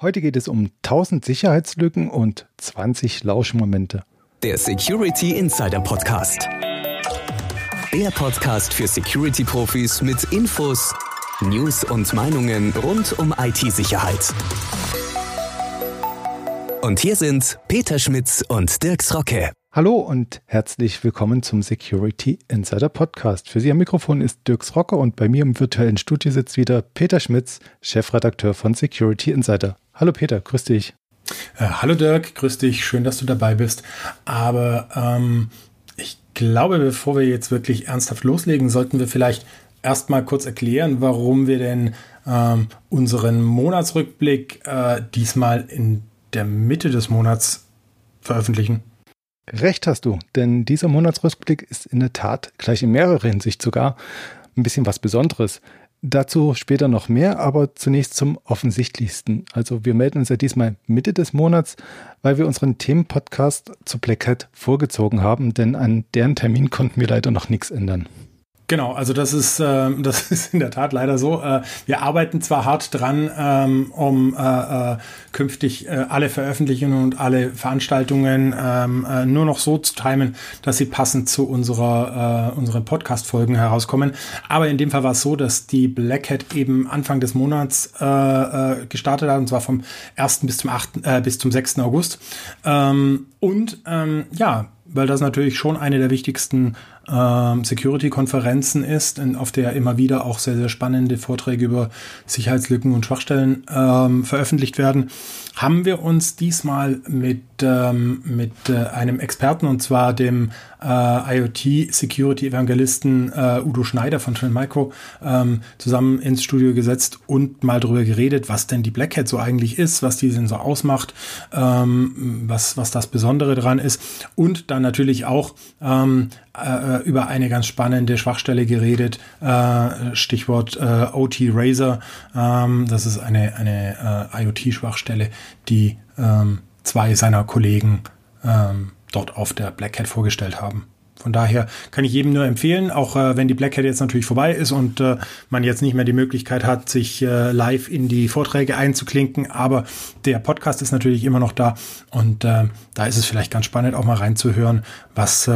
Heute geht es um 1000 Sicherheitslücken und 20 Lauschmomente. Der Security Insider Podcast. Der Podcast für Security-Profis mit Infos, News und Meinungen rund um IT-Sicherheit. Und hier sind Peter Schmitz und Dirks Rocke. Hallo und herzlich willkommen zum Security Insider Podcast. Für Sie am Mikrofon ist Dirks Rocke und bei mir im virtuellen Studio sitzt wieder Peter Schmitz, Chefredakteur von Security Insider. Hallo Peter, grüß dich. Äh, hallo Dirk, grüß dich, schön, dass du dabei bist. Aber ähm, ich glaube, bevor wir jetzt wirklich ernsthaft loslegen, sollten wir vielleicht erstmal kurz erklären, warum wir denn ähm, unseren Monatsrückblick äh, diesmal in der Mitte des Monats veröffentlichen. Recht hast du, denn dieser Monatsrückblick ist in der Tat gleich in mehrerer Hinsicht sogar ein bisschen was Besonderes. Dazu später noch mehr, aber zunächst zum offensichtlichsten. Also wir melden uns ja diesmal Mitte des Monats, weil wir unseren Themenpodcast zu Black Hat vorgezogen haben, denn an deren Termin konnten wir leider noch nichts ändern. Genau, also das ist, äh, das ist in der Tat leider so. Äh, wir arbeiten zwar hart dran, ähm, um äh, äh, künftig äh, alle Veröffentlichungen und alle Veranstaltungen ähm, äh, nur noch so zu timen, dass sie passend zu unserer äh, unseren Podcast-Folgen herauskommen. Aber in dem Fall war es so, dass die Black Hat eben Anfang des Monats äh, äh, gestartet hat, und zwar vom 1. bis zum 8. Äh, bis zum 6. August. Ähm, und ähm, ja, weil das natürlich schon eine der wichtigsten Security-Konferenzen ist, auf der immer wieder auch sehr, sehr spannende Vorträge über Sicherheitslücken und Schwachstellen ähm, veröffentlicht werden, haben wir uns diesmal mit, ähm, mit äh, einem Experten, und zwar dem äh, IoT-Security-Evangelisten äh, Udo Schneider von Trend Micro, ähm, zusammen ins Studio gesetzt und mal darüber geredet, was denn die Black Hat so eigentlich ist, was die denn so ausmacht, ähm, was, was das Besondere dran ist. Und dann natürlich auch ähm, äh, über eine ganz spannende Schwachstelle geredet, äh, Stichwort äh, OT Razor. Ähm, das ist eine, eine äh, IoT-Schwachstelle, die ähm, zwei seiner Kollegen ähm, dort auf der Black Hat vorgestellt haben. Von daher kann ich jedem nur empfehlen, auch äh, wenn die Black Hat jetzt natürlich vorbei ist und äh, man jetzt nicht mehr die Möglichkeit hat, sich äh, live in die Vorträge einzuklinken, aber der Podcast ist natürlich immer noch da und äh, da ist es vielleicht ganz spannend, auch mal reinzuhören, was,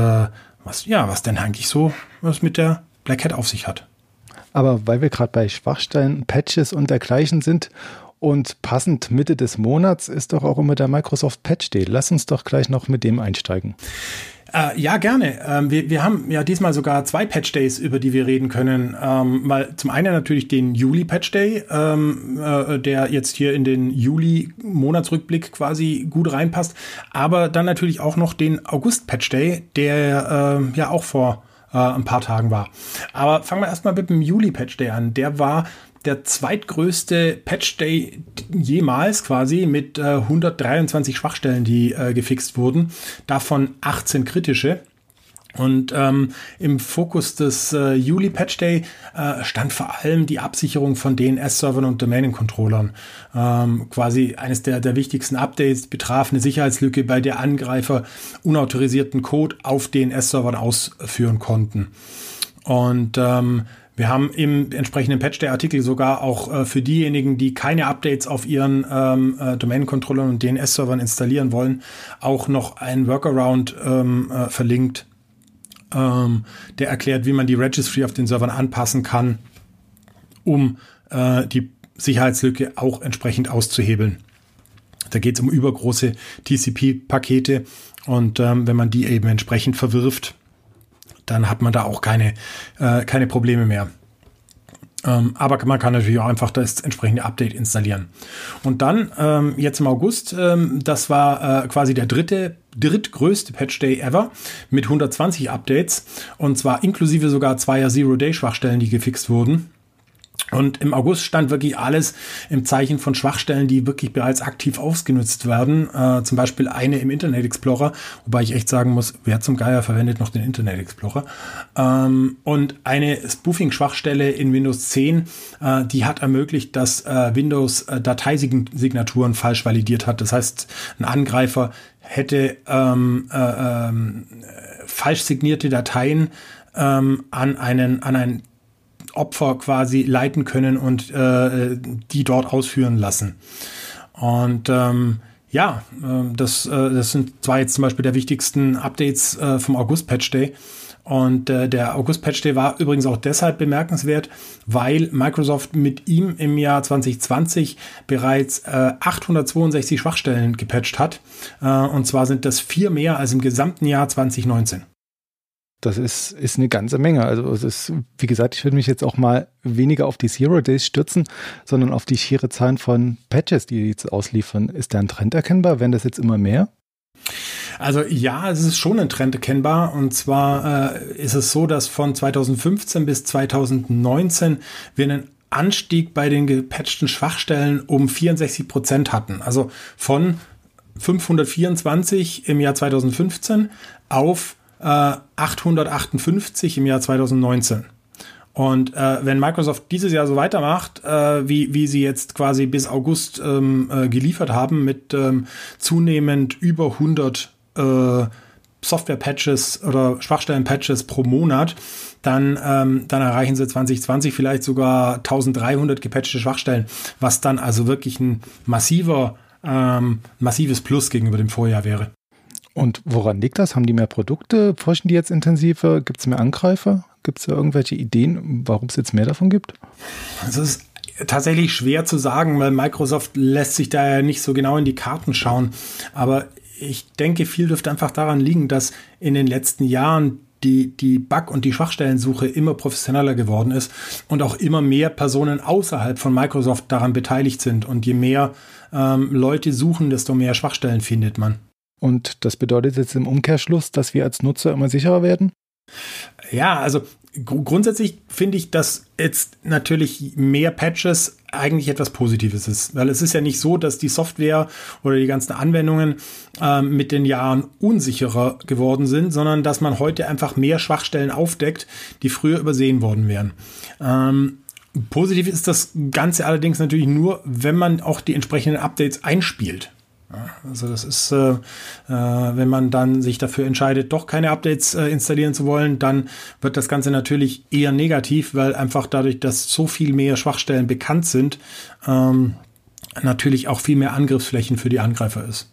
was, ja, was denn eigentlich so was mit der Black Hat auf sich hat. Aber weil wir gerade bei Schwachstellen, Patches und dergleichen sind und passend Mitte des Monats ist doch auch immer der Microsoft Patch Day. Lass uns doch gleich noch mit dem einsteigen. Äh, ja, gerne. Ähm, wir, wir haben ja diesmal sogar zwei Patch Days, über die wir reden können. Ähm, weil zum einen natürlich den Juli Patch Day, ähm, äh, der jetzt hier in den Juli-Monatsrückblick quasi gut reinpasst. Aber dann natürlich auch noch den August Patch Day, der äh, ja auch vor äh, ein paar Tagen war. Aber fangen wir erstmal mit dem Juli Patch Day an. Der war der zweitgrößte Patch Day jemals quasi mit äh, 123 Schwachstellen, die äh, gefixt wurden, davon 18 kritische. Und ähm, im Fokus des äh, Juli Patch Day äh, stand vor allem die Absicherung von DNS-Servern und Domänencontrollern. Ähm, quasi eines der, der wichtigsten Updates betraf eine Sicherheitslücke, bei der Angreifer unautorisierten Code auf DNS-Servern ausführen konnten. Und ähm, wir haben im entsprechenden Patch der Artikel sogar auch äh, für diejenigen, die keine Updates auf ihren ähm, äh, Domain-Controllern und DNS-Servern installieren wollen, auch noch einen Workaround ähm, äh, verlinkt, ähm, der erklärt, wie man die Registry auf den Servern anpassen kann, um äh, die Sicherheitslücke auch entsprechend auszuhebeln. Da geht es um übergroße TCP-Pakete und ähm, wenn man die eben entsprechend verwirft, dann hat man da auch keine, äh, keine Probleme mehr. Ähm, aber man kann natürlich auch einfach das entsprechende Update installieren. Und dann ähm, jetzt im August, ähm, das war äh, quasi der dritte, drittgrößte Patch Day ever mit 120 Updates und zwar inklusive sogar zweier Zero-Day-Schwachstellen, die gefixt wurden. Und im August stand wirklich alles im Zeichen von Schwachstellen, die wirklich bereits aktiv ausgenutzt werden. Äh, zum Beispiel eine im Internet Explorer, wobei ich echt sagen muss, wer zum Geier verwendet noch den Internet Explorer? Ähm, und eine Spoofing-Schwachstelle in Windows 10, äh, die hat ermöglicht, dass äh, Windows äh, Dateisignaturen falsch validiert hat. Das heißt, ein Angreifer hätte ähm, äh, ähm, falsch signierte Dateien ähm, an einen an ein Opfer quasi leiten können und äh, die dort ausführen lassen. Und ähm, ja, äh, das, äh, das sind zwar jetzt zum Beispiel der wichtigsten Updates äh, vom August-Patch Day. Und äh, der August-Patch Day war übrigens auch deshalb bemerkenswert, weil Microsoft mit ihm im Jahr 2020 bereits äh, 862 Schwachstellen gepatcht hat. Äh, und zwar sind das vier mehr als im gesamten Jahr 2019. Das ist, ist eine ganze Menge. Also es ist, wie gesagt, ich würde mich jetzt auch mal weniger auf die Zero Days stürzen, sondern auf die schiere Zahlen von Patches, die jetzt ausliefern. Ist da ein Trend erkennbar? Werden das jetzt immer mehr? Also ja, es ist schon ein Trend erkennbar. Und zwar äh, ist es so, dass von 2015 bis 2019 wir einen Anstieg bei den gepatchten Schwachstellen um 64 Prozent hatten. Also von 524 im Jahr 2015 auf 858 im Jahr 2019. Und äh, wenn Microsoft dieses Jahr so weitermacht, äh, wie, wie sie jetzt quasi bis August ähm, äh, geliefert haben, mit ähm, zunehmend über 100 äh, Software-Patches oder Schwachstellen-Patches pro Monat, dann, ähm, dann erreichen sie 2020 vielleicht sogar 1300 gepatchte Schwachstellen, was dann also wirklich ein massiver, ähm, massives Plus gegenüber dem Vorjahr wäre. Und woran liegt das? Haben die mehr Produkte? Forschen die jetzt intensiver? Gibt es mehr Angreifer? Gibt es da irgendwelche Ideen, warum es jetzt mehr davon gibt? Es ist tatsächlich schwer zu sagen, weil Microsoft lässt sich da ja nicht so genau in die Karten schauen. Aber ich denke, viel dürfte einfach daran liegen, dass in den letzten Jahren die, die Bug- und die Schwachstellensuche immer professioneller geworden ist und auch immer mehr Personen außerhalb von Microsoft daran beteiligt sind. Und je mehr ähm, Leute suchen, desto mehr Schwachstellen findet man. Und das bedeutet jetzt im Umkehrschluss, dass wir als Nutzer immer sicherer werden? Ja, also grundsätzlich finde ich, dass jetzt natürlich mehr Patches eigentlich etwas Positives ist, weil es ist ja nicht so, dass die Software oder die ganzen Anwendungen ähm, mit den Jahren unsicherer geworden sind, sondern dass man heute einfach mehr Schwachstellen aufdeckt, die früher übersehen worden wären. Ähm, positiv ist das Ganze allerdings natürlich nur, wenn man auch die entsprechenden Updates einspielt. Also das ist, äh, äh, wenn man dann sich dafür entscheidet, doch keine Updates äh, installieren zu wollen, dann wird das Ganze natürlich eher negativ, weil einfach dadurch, dass so viel mehr Schwachstellen bekannt sind, ähm, natürlich auch viel mehr Angriffsflächen für die Angreifer ist.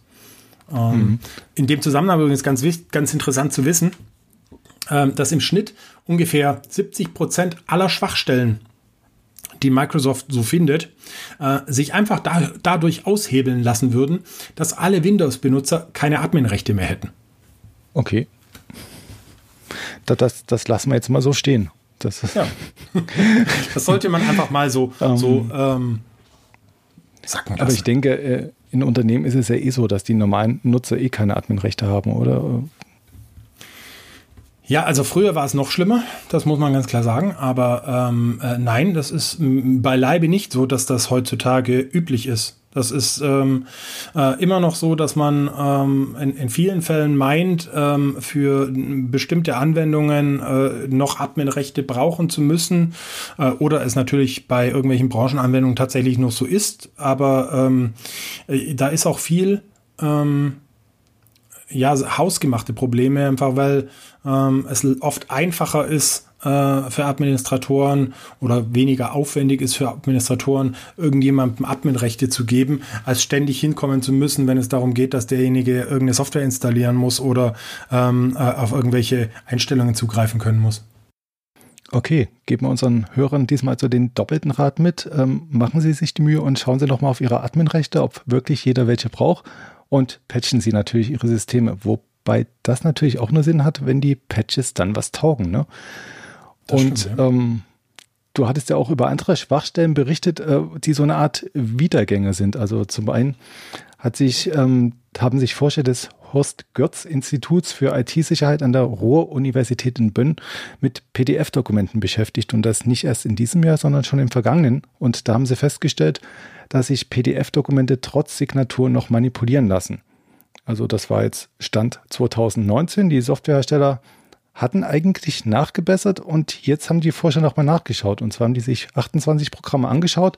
Ähm, mhm. In dem Zusammenhang übrigens ganz, ganz interessant zu wissen, ähm, dass im Schnitt ungefähr 70 Prozent aller Schwachstellen die Microsoft so findet, äh, sich einfach da, dadurch aushebeln lassen würden, dass alle Windows-Benutzer keine Admin-Rechte mehr hätten. Okay. Das, das, das, lassen wir jetzt mal so stehen. Das, ja. das sollte man einfach mal so, um, so ähm, ähm, sagen lassen. Aber ich denke, äh, in Unternehmen ist es ja eh so, dass die normalen Nutzer eh keine Admin-Rechte haben, oder? Ja, also früher war es noch schlimmer, das muss man ganz klar sagen. Aber ähm, äh, nein, das ist beileibe nicht so, dass das heutzutage üblich ist. Das ist ähm, äh, immer noch so, dass man ähm, in, in, vielen Fällen meint, ähm, für bestimmte Anwendungen äh, noch Adminrechte brauchen zu müssen äh, oder es natürlich bei irgendwelchen Branchenanwendungen tatsächlich noch so ist. Aber ähm, äh, da ist auch viel ähm, ja, hausgemachte Probleme, einfach weil ähm, es oft einfacher ist äh, für Administratoren oder weniger aufwendig ist für Administratoren, irgendjemandem Adminrechte zu geben, als ständig hinkommen zu müssen, wenn es darum geht, dass derjenige irgendeine Software installieren muss oder ähm, äh, auf irgendwelche Einstellungen zugreifen können muss. Okay, geben wir unseren Hörern diesmal so den doppelten Rat mit. Ähm, machen Sie sich die Mühe und schauen Sie doch mal auf Ihre Adminrechte, ob wirklich jeder welche braucht und patchen Sie natürlich Ihre Systeme. Wo Wobei das natürlich auch nur Sinn hat, wenn die Patches dann was taugen. Ne? Und stimmt, ja. ähm, du hattest ja auch über andere Schwachstellen berichtet, äh, die so eine Art Wiedergänge sind. Also zum einen hat sich, ähm, haben sich Forscher des Horst Götz Instituts für IT-Sicherheit an der Ruhr-Universität in Bonn mit PDF-Dokumenten beschäftigt und das nicht erst in diesem Jahr, sondern schon im vergangenen. Und da haben sie festgestellt, dass sich PDF-Dokumente trotz Signatur noch manipulieren lassen. Also das war jetzt Stand 2019. Die Softwarehersteller hatten eigentlich nachgebessert und jetzt haben die Forscher nochmal nachgeschaut. Und zwar haben die sich 28 Programme angeschaut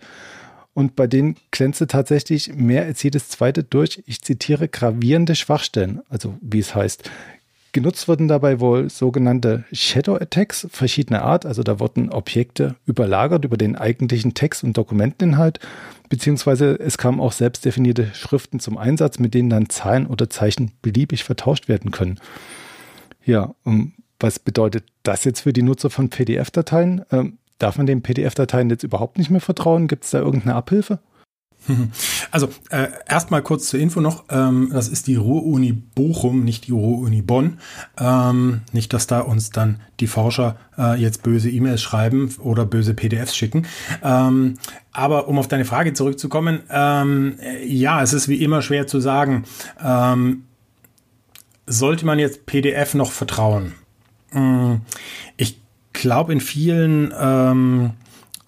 und bei denen glänzte tatsächlich mehr als jedes zweite durch, ich zitiere, gravierende Schwachstellen, also wie es heißt. Genutzt wurden dabei wohl sogenannte Shadow Attacks verschiedener Art, also da wurden Objekte überlagert über den eigentlichen Text- und Dokumenteninhalt beziehungsweise es kamen auch selbstdefinierte Schriften zum Einsatz, mit denen dann Zahlen oder Zeichen beliebig vertauscht werden können. Ja, was bedeutet das jetzt für die Nutzer von PDF-Dateien? Ähm, darf man den PDF-Dateien jetzt überhaupt nicht mehr vertrauen? Gibt es da irgendeine Abhilfe? Also äh, erstmal kurz zur Info noch, ähm, das ist die Ruhr-Uni Bochum, nicht die Ruhr-Uni Bonn. Ähm, nicht, dass da uns dann die Forscher äh, jetzt böse E-Mails schreiben oder böse PDFs schicken. Ähm, aber um auf deine Frage zurückzukommen, ähm, ja, es ist wie immer schwer zu sagen, ähm, sollte man jetzt PDF noch vertrauen? Hm, ich glaube, in vielen, ähm,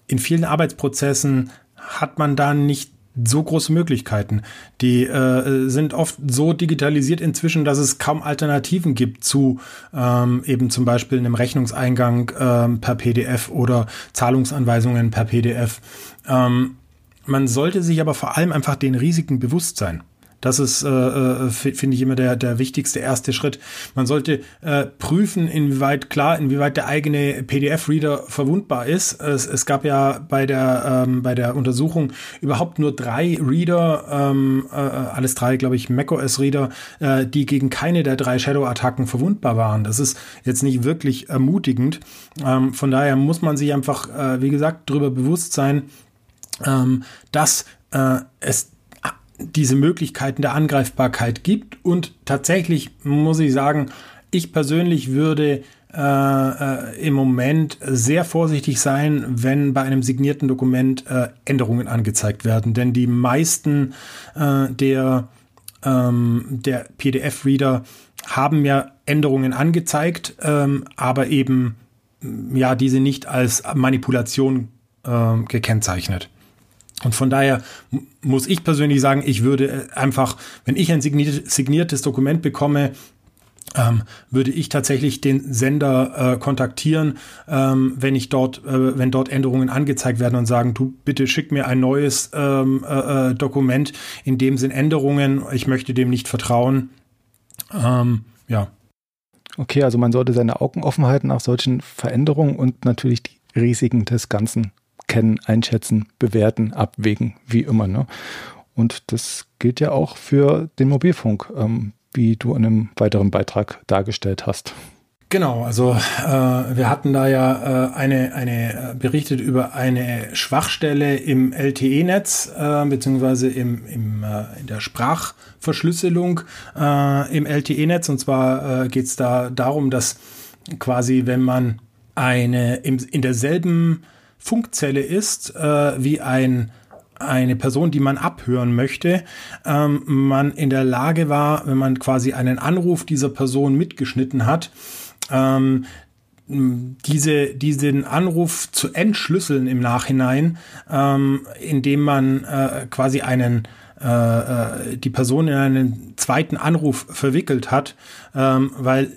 in vielen Arbeitsprozessen hat man da nicht so große Möglichkeiten. Die äh, sind oft so digitalisiert inzwischen, dass es kaum Alternativen gibt zu ähm, eben zum Beispiel einem Rechnungseingang ähm, per PDF oder Zahlungsanweisungen per PDF. Ähm, man sollte sich aber vor allem einfach den Risiken bewusst sein. Das ist, äh, äh finde ich, immer der, der wichtigste erste Schritt. Man sollte äh, prüfen, inwieweit, klar, inwieweit der eigene PDF-Reader verwundbar ist. Es, es gab ja bei der, ähm, bei der Untersuchung überhaupt nur drei Reader, ähm, äh, alles drei, glaube ich, macOS-Reader, äh, die gegen keine der drei Shadow-Attacken verwundbar waren. Das ist jetzt nicht wirklich ermutigend. Ähm, von daher muss man sich einfach, äh, wie gesagt, darüber bewusst sein, ähm, dass äh, es diese Möglichkeiten der Angreifbarkeit gibt. Und tatsächlich muss ich sagen, ich persönlich würde äh, äh, im Moment sehr vorsichtig sein, wenn bei einem signierten Dokument äh, Änderungen angezeigt werden. Denn die meisten äh, der, ähm, der PDF-Reader haben ja Änderungen angezeigt, ähm, aber eben ja diese nicht als Manipulation äh, gekennzeichnet. Und von daher muss ich persönlich sagen, ich würde äh, einfach, wenn ich ein signiertes Dokument bekomme, ähm, würde ich tatsächlich den Sender äh, kontaktieren, ähm, wenn ich dort, äh, wenn dort Änderungen angezeigt werden und sagen, du bitte schick mir ein neues ähm, äh, äh Dokument, in dem sind Änderungen, ich möchte dem nicht vertrauen. Ähm, ja. Okay, also man sollte seine Augen offen halten nach solchen Veränderungen und natürlich die Risiken des Ganzen kennen, einschätzen, bewerten, abwägen, wie immer. Ne? Und das gilt ja auch für den Mobilfunk, ähm, wie du in einem weiteren Beitrag dargestellt hast. Genau, also äh, wir hatten da ja äh, eine, eine äh, berichtet über eine Schwachstelle im LTE-Netz äh, beziehungsweise im, im, äh, in der Sprachverschlüsselung äh, im LTE-Netz. Und zwar äh, geht es da darum, dass quasi, wenn man eine im, in derselben Funkzelle ist, äh, wie ein eine Person, die man abhören möchte, ähm, man in der Lage war, wenn man quasi einen Anruf dieser Person mitgeschnitten hat, ähm, diese, diesen Anruf zu entschlüsseln im Nachhinein, ähm, indem man äh, quasi einen äh, äh die Person in einen zweiten Anruf verwickelt hat, ähm, weil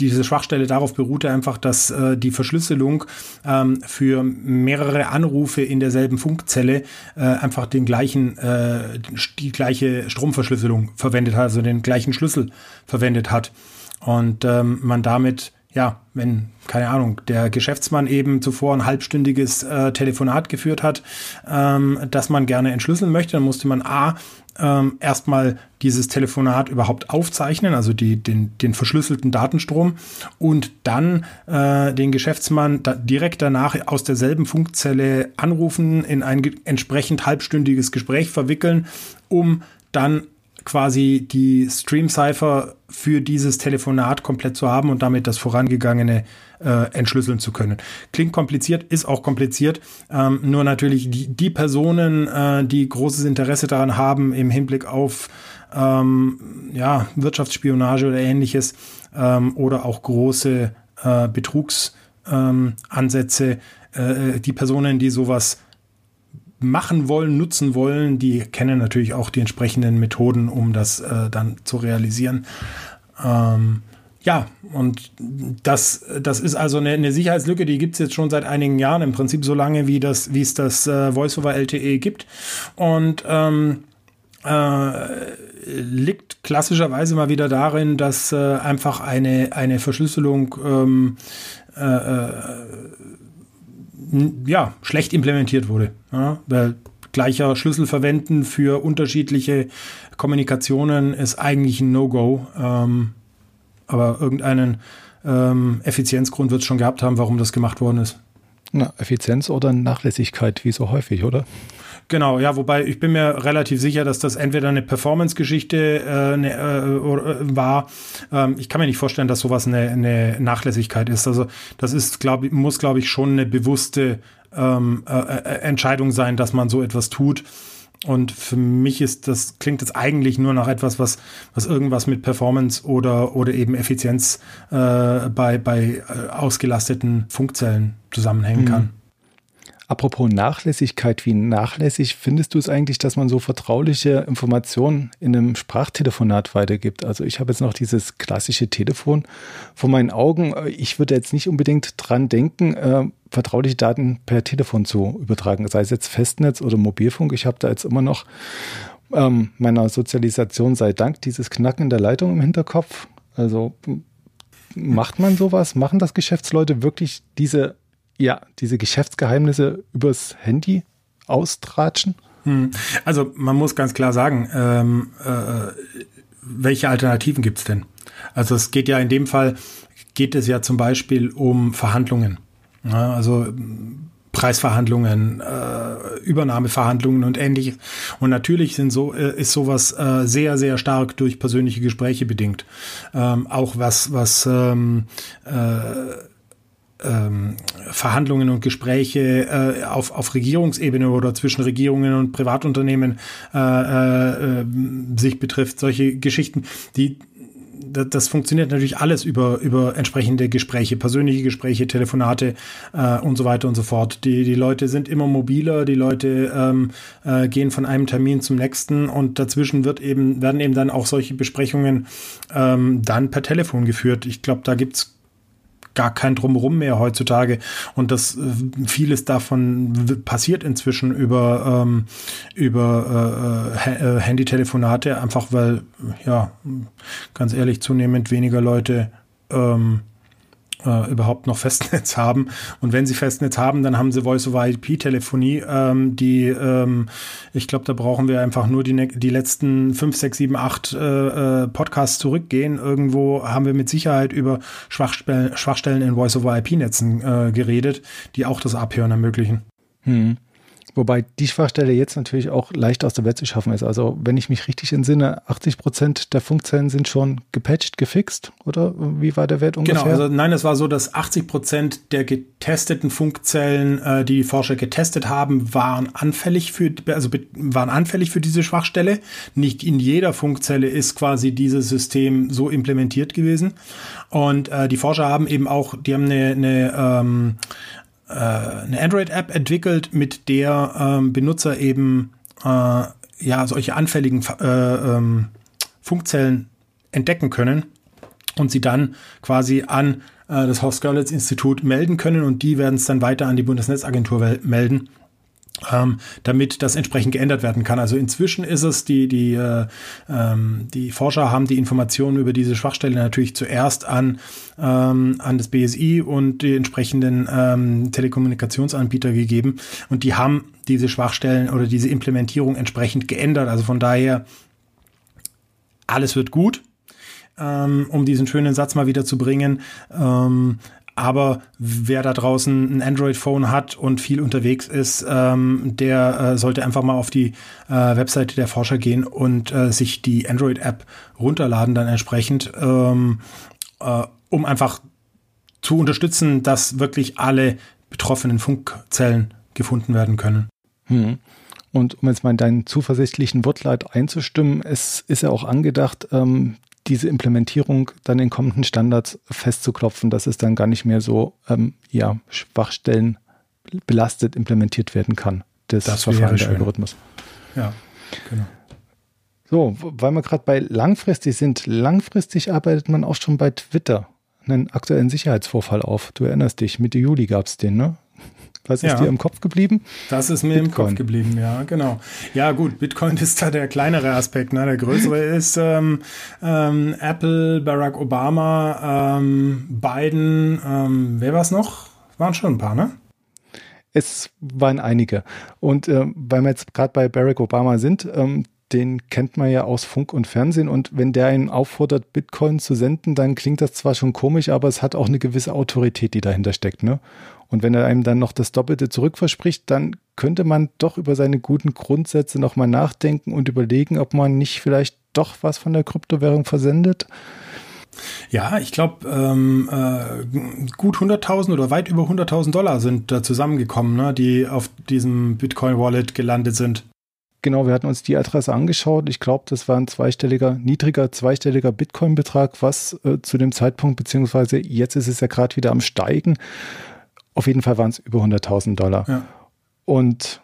diese Schwachstelle darauf beruhte einfach, dass äh, die Verschlüsselung ähm, für mehrere Anrufe in derselben Funkzelle äh, einfach den gleichen, äh, die gleiche Stromverschlüsselung verwendet hat, also den gleichen Schlüssel verwendet hat. Und ähm, man damit ja, wenn, keine Ahnung, der Geschäftsmann eben zuvor ein halbstündiges äh, Telefonat geführt hat, ähm, das man gerne entschlüsseln möchte, dann musste man A, ähm, erstmal dieses Telefonat überhaupt aufzeichnen, also die, den, den verschlüsselten Datenstrom und dann äh, den Geschäftsmann da direkt danach aus derselben Funkzelle anrufen, in ein entsprechend halbstündiges Gespräch verwickeln, um dann quasi die Stream-Cipher für dieses Telefonat komplett zu haben und damit das vorangegangene äh, entschlüsseln zu können. Klingt kompliziert, ist auch kompliziert. Ähm, nur natürlich die, die Personen, äh, die großes Interesse daran haben im Hinblick auf ähm, ja, Wirtschaftsspionage oder ähnliches ähm, oder auch große äh, Betrugsansätze, äh, die Personen, die sowas machen wollen, nutzen wollen, die kennen natürlich auch die entsprechenden Methoden, um das äh, dann zu realisieren. Ähm, ja, und das, das ist also eine, eine Sicherheitslücke, die gibt es jetzt schon seit einigen Jahren, im Prinzip so lange, wie, das, wie es das äh, Voice-over LTE gibt. Und ähm, äh, liegt klassischerweise mal wieder darin, dass äh, einfach eine, eine Verschlüsselung ähm, äh, äh ja, schlecht implementiert wurde. Ja, weil gleicher Schlüssel verwenden für unterschiedliche Kommunikationen ist eigentlich ein No-Go. Ähm, aber irgendeinen ähm, Effizienzgrund wird es schon gehabt haben, warum das gemacht worden ist. Na, Effizienz oder Nachlässigkeit, wie so häufig, oder? Genau, ja, wobei ich bin mir relativ sicher, dass das entweder eine Performance-Geschichte äh, ne, äh, war. Ähm, ich kann mir nicht vorstellen, dass sowas eine, eine Nachlässigkeit ist. Also das ist, glaube ich, muss, glaube ich, schon eine bewusste ähm, äh, äh, Entscheidung sein, dass man so etwas tut. Und für mich ist das, klingt das eigentlich nur nach etwas, was, was irgendwas mit Performance oder, oder eben Effizienz äh, bei, bei äh, ausgelasteten Funkzellen zusammenhängen mhm. kann. Apropos Nachlässigkeit, wie nachlässig findest du es eigentlich, dass man so vertrauliche Informationen in einem Sprachtelefonat weitergibt? Also ich habe jetzt noch dieses klassische Telefon vor meinen Augen. Ich würde jetzt nicht unbedingt dran denken, äh, vertrauliche Daten per Telefon zu übertragen, sei es jetzt Festnetz oder Mobilfunk. Ich habe da jetzt immer noch ähm, meiner Sozialisation sei Dank dieses Knacken der Leitung im Hinterkopf. Also macht man sowas? Machen das Geschäftsleute wirklich diese ja, diese Geschäftsgeheimnisse übers Handy austratschen? Hm. Also man muss ganz klar sagen, ähm, äh, welche Alternativen gibt es denn? Also es geht ja in dem Fall, geht es ja zum Beispiel um Verhandlungen. Ja, also Preisverhandlungen, äh, Übernahmeverhandlungen und ähnliches. Und natürlich sind so, äh, ist sowas äh, sehr, sehr stark durch persönliche Gespräche bedingt. Ähm, auch was, was ähm, äh, ähm, Verhandlungen und Gespräche äh, auf, auf Regierungsebene oder zwischen Regierungen und Privatunternehmen äh, äh, sich betrifft, solche Geschichten, die das funktioniert natürlich alles über, über entsprechende Gespräche, persönliche Gespräche, Telefonate äh, und so weiter und so fort. Die, die Leute sind immer mobiler, die Leute ähm, äh, gehen von einem Termin zum nächsten und dazwischen wird eben, werden eben dann auch solche Besprechungen ähm, dann per Telefon geführt. Ich glaube, da gibt's gar kein Drumherum mehr heutzutage. Und das äh, vieles davon passiert inzwischen über, ähm, über äh, äh, Handytelefonate, einfach weil, ja, ganz ehrlich, zunehmend weniger Leute ähm, äh, überhaupt noch Festnetz haben. Und wenn sie Festnetz haben, dann haben sie Voice-over-IP-Telefonie, ähm, die, ähm, ich glaube, da brauchen wir einfach nur die, die letzten fünf, sechs, sieben, acht äh, äh, Podcasts zurückgehen. Irgendwo haben wir mit Sicherheit über Schwachstellen, Schwachstellen in Voice-over-IP-Netzen äh, geredet, die auch das Abhören ermöglichen. Hm. Wobei die Schwachstelle jetzt natürlich auch leicht aus der Welt zu schaffen ist. Also wenn ich mich richtig entsinne, 80 Prozent der Funkzellen sind schon gepatcht, gefixt oder wie war der Wert ungefähr? Genau, also nein, es war so, dass 80 Prozent der getesteten Funkzellen, äh, die die Forscher getestet haben, waren anfällig für, also waren anfällig für diese Schwachstelle. Nicht in jeder Funkzelle ist quasi dieses System so implementiert gewesen. Und äh, die Forscher haben eben auch, die haben eine, eine ähm, äh, eine Android-App entwickelt, mit der ähm, Benutzer eben äh, ja solche anfälligen äh, ähm, Funkzellen entdecken können und sie dann quasi an äh, das Horst Görlitz Institut melden können und die werden es dann weiter an die Bundesnetzagentur melden ähm, damit das entsprechend geändert werden kann. Also inzwischen ist es, die, die, äh, ähm, die Forscher haben die Informationen über diese Schwachstelle natürlich zuerst an, ähm, an das BSI und die entsprechenden ähm, Telekommunikationsanbieter gegeben und die haben diese Schwachstellen oder diese Implementierung entsprechend geändert. Also von daher, alles wird gut ähm, um diesen schönen Satz mal wieder zu bringen. Ähm, aber wer da draußen ein Android-Phone hat und viel unterwegs ist, ähm, der äh, sollte einfach mal auf die äh, Webseite der Forscher gehen und äh, sich die Android-App runterladen, dann entsprechend, ähm, äh, um einfach zu unterstützen, dass wirklich alle betroffenen Funkzellen gefunden werden können. Hm. Und um jetzt mal in deinen zuversichtlichen Wortleit einzustimmen, es ist ja auch angedacht, ähm, diese Implementierung dann in kommenden Standards festzuklopfen, dass es dann gar nicht mehr so ähm, ja, Schwachstellen belastet implementiert werden kann. Das, das Verfahren der Algorithmus. Ja, genau. So, weil wir gerade bei langfristig sind, langfristig arbeitet man auch schon bei Twitter einen aktuellen Sicherheitsvorfall auf. Du erinnerst dich, Mitte Juli gab es den, ne? Was ist ja. dir im Kopf geblieben? Das ist mir Bitcoin. im Kopf geblieben, ja, genau. Ja, gut, Bitcoin ist da der kleinere Aspekt. Ne? Der größere ist ähm, ähm, Apple, Barack Obama, ähm, Biden, ähm, wer war es noch? Waren schon ein paar, ne? Es waren einige. Und äh, weil wir jetzt gerade bei Barack Obama sind, ähm, den kennt man ja aus Funk und Fernsehen. Und wenn der einen auffordert, Bitcoin zu senden, dann klingt das zwar schon komisch, aber es hat auch eine gewisse Autorität, die dahinter steckt. Ne? Und wenn er einem dann noch das Doppelte zurückverspricht, dann könnte man doch über seine guten Grundsätze nochmal nachdenken und überlegen, ob man nicht vielleicht doch was von der Kryptowährung versendet. Ja, ich glaube, ähm, äh, gut 100.000 oder weit über 100.000 Dollar sind da zusammengekommen, ne, die auf diesem Bitcoin-Wallet gelandet sind. Genau, wir hatten uns die Adresse angeschaut. Ich glaube, das war ein zweistelliger, niedriger, zweistelliger Bitcoin-Betrag, was äh, zu dem Zeitpunkt, beziehungsweise jetzt ist es ja gerade wieder am Steigen. Auf jeden Fall waren es über 100.000 Dollar. Ja. Und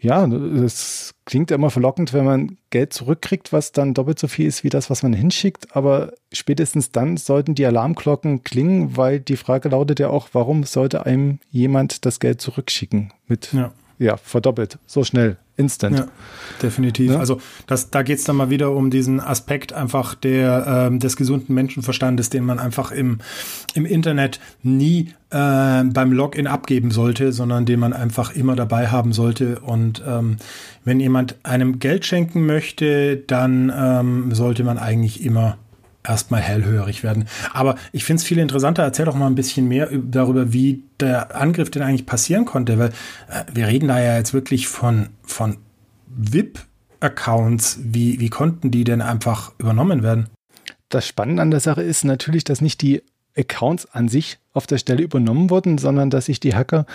ja, es klingt immer verlockend, wenn man Geld zurückkriegt, was dann doppelt so viel ist wie das, was man hinschickt. Aber spätestens dann sollten die Alarmglocken klingen, weil die Frage lautet ja auch, warum sollte einem jemand das Geld zurückschicken? Mit ja, ja verdoppelt, so schnell. Instant. Ja, definitiv. Ja? Also das, da geht es dann mal wieder um diesen Aspekt einfach der, ähm, des gesunden Menschenverstandes, den man einfach im, im Internet nie äh, beim Login abgeben sollte, sondern den man einfach immer dabei haben sollte. Und ähm, wenn jemand einem Geld schenken möchte, dann ähm, sollte man eigentlich immer erstmal hellhörig werden. Aber ich finde es viel interessanter. Erzähl doch mal ein bisschen mehr darüber, wie der Angriff denn eigentlich passieren konnte, weil äh, wir reden da ja jetzt wirklich von, von VIP-Accounts. Wie, wie konnten die denn einfach übernommen werden? Das Spannende an der Sache ist natürlich, dass nicht die Accounts an sich auf der Stelle übernommen wurden, sondern dass sich die Hacker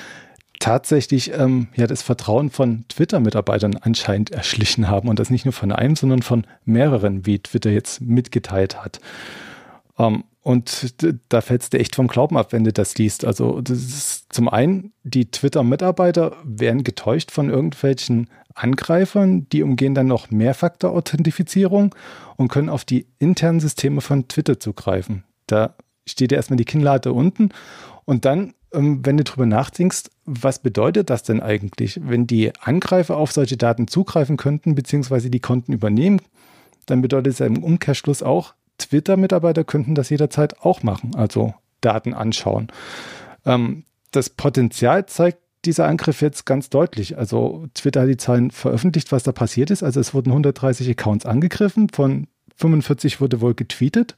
tatsächlich ähm, ja das Vertrauen von Twitter-Mitarbeitern anscheinend erschlichen haben und das nicht nur von einem, sondern von mehreren, wie Twitter jetzt mitgeteilt hat. Ähm, und da fällt es dir echt vom Glauben ab, wenn du das liest. Also das ist zum einen, die Twitter-Mitarbeiter werden getäuscht von irgendwelchen Angreifern, die umgehen dann noch Mehrfaktor-Authentifizierung und können auf die internen Systeme von Twitter zugreifen. Da steht ja erstmal die Kinnlade unten und dann wenn du darüber nachdenkst, was bedeutet das denn eigentlich, wenn die Angreifer auf solche Daten zugreifen könnten, beziehungsweise die Konten übernehmen, dann bedeutet es ja im Umkehrschluss auch, Twitter-Mitarbeiter könnten das jederzeit auch machen, also Daten anschauen. Ähm, das Potenzial zeigt dieser Angriff jetzt ganz deutlich. Also Twitter hat die Zahlen veröffentlicht, was da passiert ist. Also es wurden 130 Accounts angegriffen, von 45 wurde wohl getweetet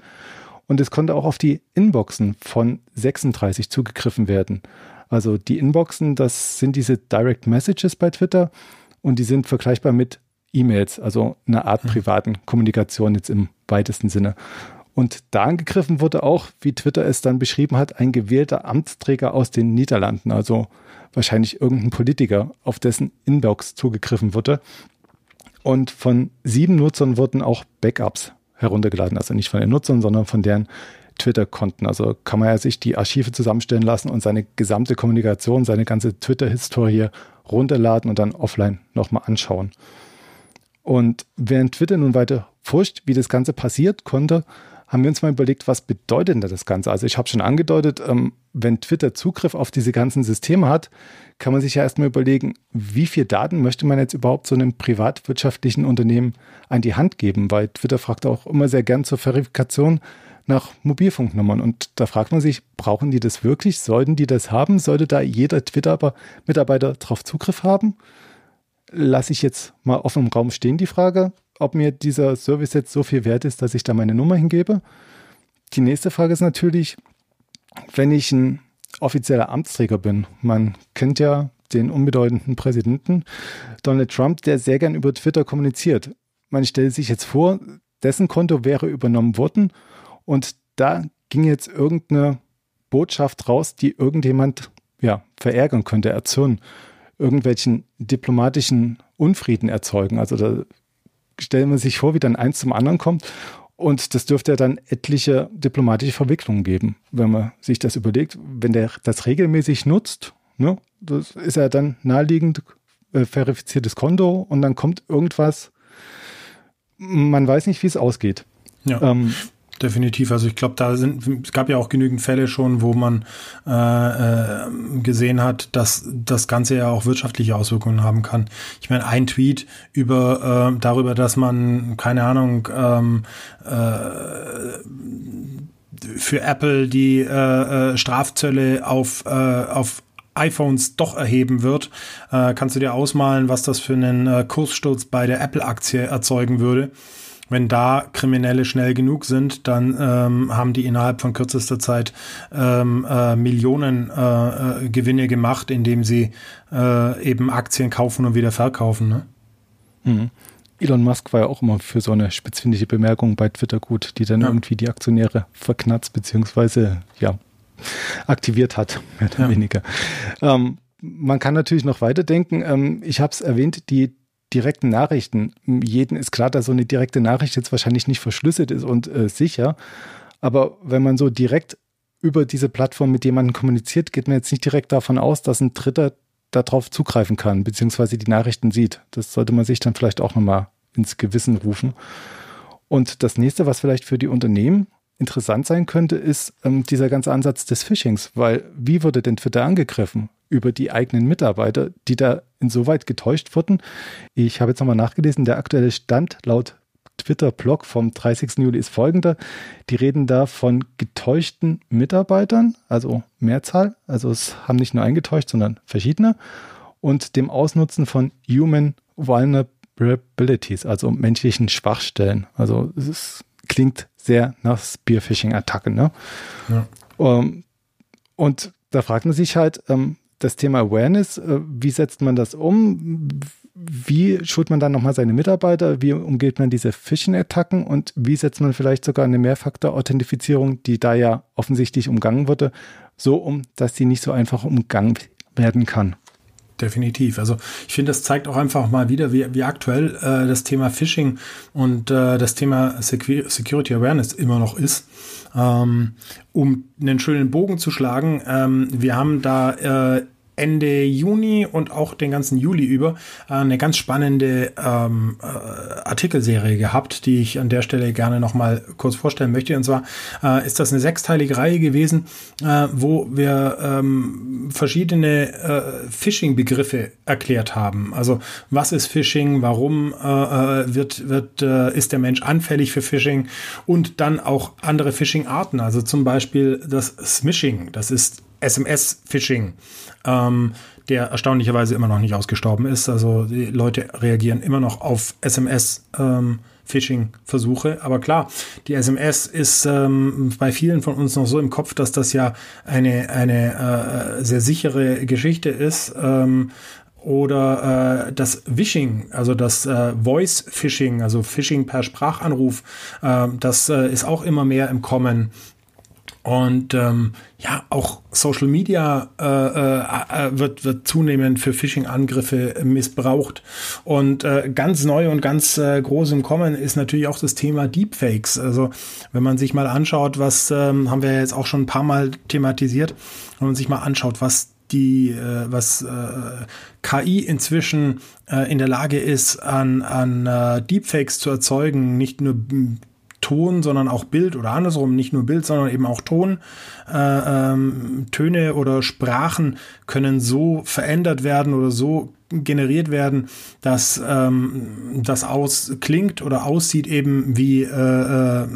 und es konnte auch auf die Inboxen von 36 zugegriffen werden. Also die Inboxen, das sind diese Direct Messages bei Twitter und die sind vergleichbar mit E-Mails, also einer Art mhm. privaten Kommunikation jetzt im weitesten Sinne. Und da angegriffen wurde auch, wie Twitter es dann beschrieben hat, ein gewählter Amtsträger aus den Niederlanden, also wahrscheinlich irgendein Politiker, auf dessen Inbox zugegriffen wurde. Und von sieben Nutzern wurden auch Backups heruntergeladen. Also nicht von den Nutzern, sondern von deren Twitter-Konten. Also kann man ja sich die Archive zusammenstellen lassen und seine gesamte Kommunikation, seine ganze Twitter-Historie runterladen und dann offline nochmal anschauen. Und während Twitter nun weiter forscht, wie das Ganze passiert konnte, haben wir uns mal überlegt, was bedeutet denn das Ganze? Also ich habe schon angedeutet, ähm, wenn Twitter Zugriff auf diese ganzen Systeme hat, kann man sich ja erstmal überlegen, wie viel Daten möchte man jetzt überhaupt so einem privatwirtschaftlichen Unternehmen an die Hand geben? Weil Twitter fragt auch immer sehr gern zur Verifikation nach Mobilfunknummern. Und da fragt man sich, brauchen die das wirklich? Sollten die das haben? Sollte da jeder Twitter-Mitarbeiter drauf Zugriff haben? Lasse ich jetzt mal offen im Raum stehen, die Frage ob mir dieser Service jetzt so viel wert ist, dass ich da meine Nummer hingebe. Die nächste Frage ist natürlich, wenn ich ein offizieller Amtsträger bin, man kennt ja den unbedeutenden Präsidenten Donald Trump, der sehr gern über Twitter kommuniziert. Man stellt sich jetzt vor, dessen Konto wäre übernommen worden und da ging jetzt irgendeine Botschaft raus, die irgendjemand ja, verärgern könnte, erzürnen, irgendwelchen diplomatischen Unfrieden erzeugen. Also da stellen wir sich vor, wie dann eins zum anderen kommt. Und das dürfte ja dann etliche diplomatische Verwicklungen geben, wenn man sich das überlegt. Wenn der das regelmäßig nutzt, ne, das ist ja dann naheliegend äh, verifiziertes Konto und dann kommt irgendwas. Man weiß nicht, wie es ausgeht. Ja. Ähm, Definitiv. Also ich glaube, da sind, es gab ja auch genügend Fälle schon, wo man äh, äh, gesehen hat, dass das Ganze ja auch wirtschaftliche Auswirkungen haben kann. Ich meine, ein Tweet über äh, darüber, dass man, keine Ahnung, ähm, äh, für Apple die äh, äh Strafzölle auf, äh, auf iPhones doch erheben wird. Äh, kannst du dir ausmalen, was das für einen äh, Kurssturz bei der Apple-Aktie erzeugen würde? Wenn da Kriminelle schnell genug sind, dann ähm, haben die innerhalb von kürzester Zeit ähm, äh, Millionen äh, äh, Gewinne gemacht, indem sie äh, eben Aktien kaufen und wieder verkaufen. Ne? Mhm. Elon Musk war ja auch immer für so eine spitzfindige Bemerkung bei Twitter gut, die dann ja. irgendwie die Aktionäre verknatzt beziehungsweise ja aktiviert hat, mehr oder ja. weniger. Ähm, man kann natürlich noch weiterdenken. Ähm, ich habe es erwähnt, die direkten Nachrichten. Jeden ist klar, dass so eine direkte Nachricht jetzt wahrscheinlich nicht verschlüsselt ist und äh, sicher. Aber wenn man so direkt über diese Plattform mit jemandem kommuniziert, geht man jetzt nicht direkt davon aus, dass ein Dritter darauf zugreifen kann, beziehungsweise die Nachrichten sieht. Das sollte man sich dann vielleicht auch nochmal ins Gewissen rufen. Und das nächste, was vielleicht für die Unternehmen interessant sein könnte, ist ähm, dieser ganze Ansatz des Phishings, weil wie wurde denn Twitter angegriffen? Über die eigenen Mitarbeiter, die da insoweit getäuscht wurden. Ich habe jetzt nochmal nachgelesen, der aktuelle Stand laut Twitter-Blog vom 30. Juli ist folgender. Die reden da von getäuschten Mitarbeitern, also Mehrzahl, also es haben nicht nur eingetäuscht, sondern verschiedene, und dem Ausnutzen von Human Vulnerabilities, also menschlichen Schwachstellen. Also es ist, klingt sehr nach Spearphishing-Attacken. Ne? Ja. Um, ähm, und da fragt man sich halt, ähm, das Thema Awareness, äh, wie setzt man das um? Wie schult man dann nochmal seine Mitarbeiter? Wie umgeht man diese Phishing-Attacken? Und wie setzt man vielleicht sogar eine Mehrfaktor-Authentifizierung, die da ja offensichtlich umgangen wurde, so um, dass sie nicht so einfach umgangen werden kann? Definitiv. Also ich finde, das zeigt auch einfach mal wieder, wie, wie aktuell äh, das Thema Phishing und äh, das Thema Secu Security Awareness immer noch ist. Ähm, um einen schönen Bogen zu schlagen, ähm, wir haben da äh, Ende Juni und auch den ganzen Juli über äh, eine ganz spannende ähm, äh, Artikelserie gehabt, die ich an der Stelle gerne noch mal kurz vorstellen möchte. Und zwar äh, ist das eine sechsteilige Reihe gewesen, äh, wo wir ähm, verschiedene äh, Phishing-Begriffe erklärt haben. Also was ist Phishing, warum äh, äh wird, wird, äh, ist der Mensch anfällig für Phishing und dann auch andere Phishing-Arten. Also zum Beispiel das Smishing, das ist SMS-Phishing, ähm, der erstaunlicherweise immer noch nicht ausgestorben ist. Also die Leute reagieren immer noch auf SMS. Ähm, Phishing-Versuche. Aber klar, die SMS ist ähm, bei vielen von uns noch so im Kopf, dass das ja eine, eine äh, sehr sichere Geschichte ist. Ähm, oder äh, das Wishing, also das äh, Voice Phishing, also Phishing per Sprachanruf, äh, das äh, ist auch immer mehr im Kommen. Und ähm, ja, auch Social Media äh, äh, äh, wird, wird zunehmend für Phishing-Angriffe missbraucht. Und äh, ganz neu und ganz äh, groß im Kommen ist natürlich auch das Thema Deepfakes. Also wenn man sich mal anschaut, was ähm, haben wir jetzt auch schon ein paar Mal thematisiert, wenn man sich mal anschaut, was die, äh, was äh, KI inzwischen äh, in der Lage ist, an, an äh, Deepfakes zu erzeugen, nicht nur Ton, sondern auch Bild oder andersrum, nicht nur Bild, sondern eben auch Ton. Äh, ähm, Töne oder Sprachen können so verändert werden oder so generiert werden, dass ähm, das aus klingt oder aussieht eben wie äh, äh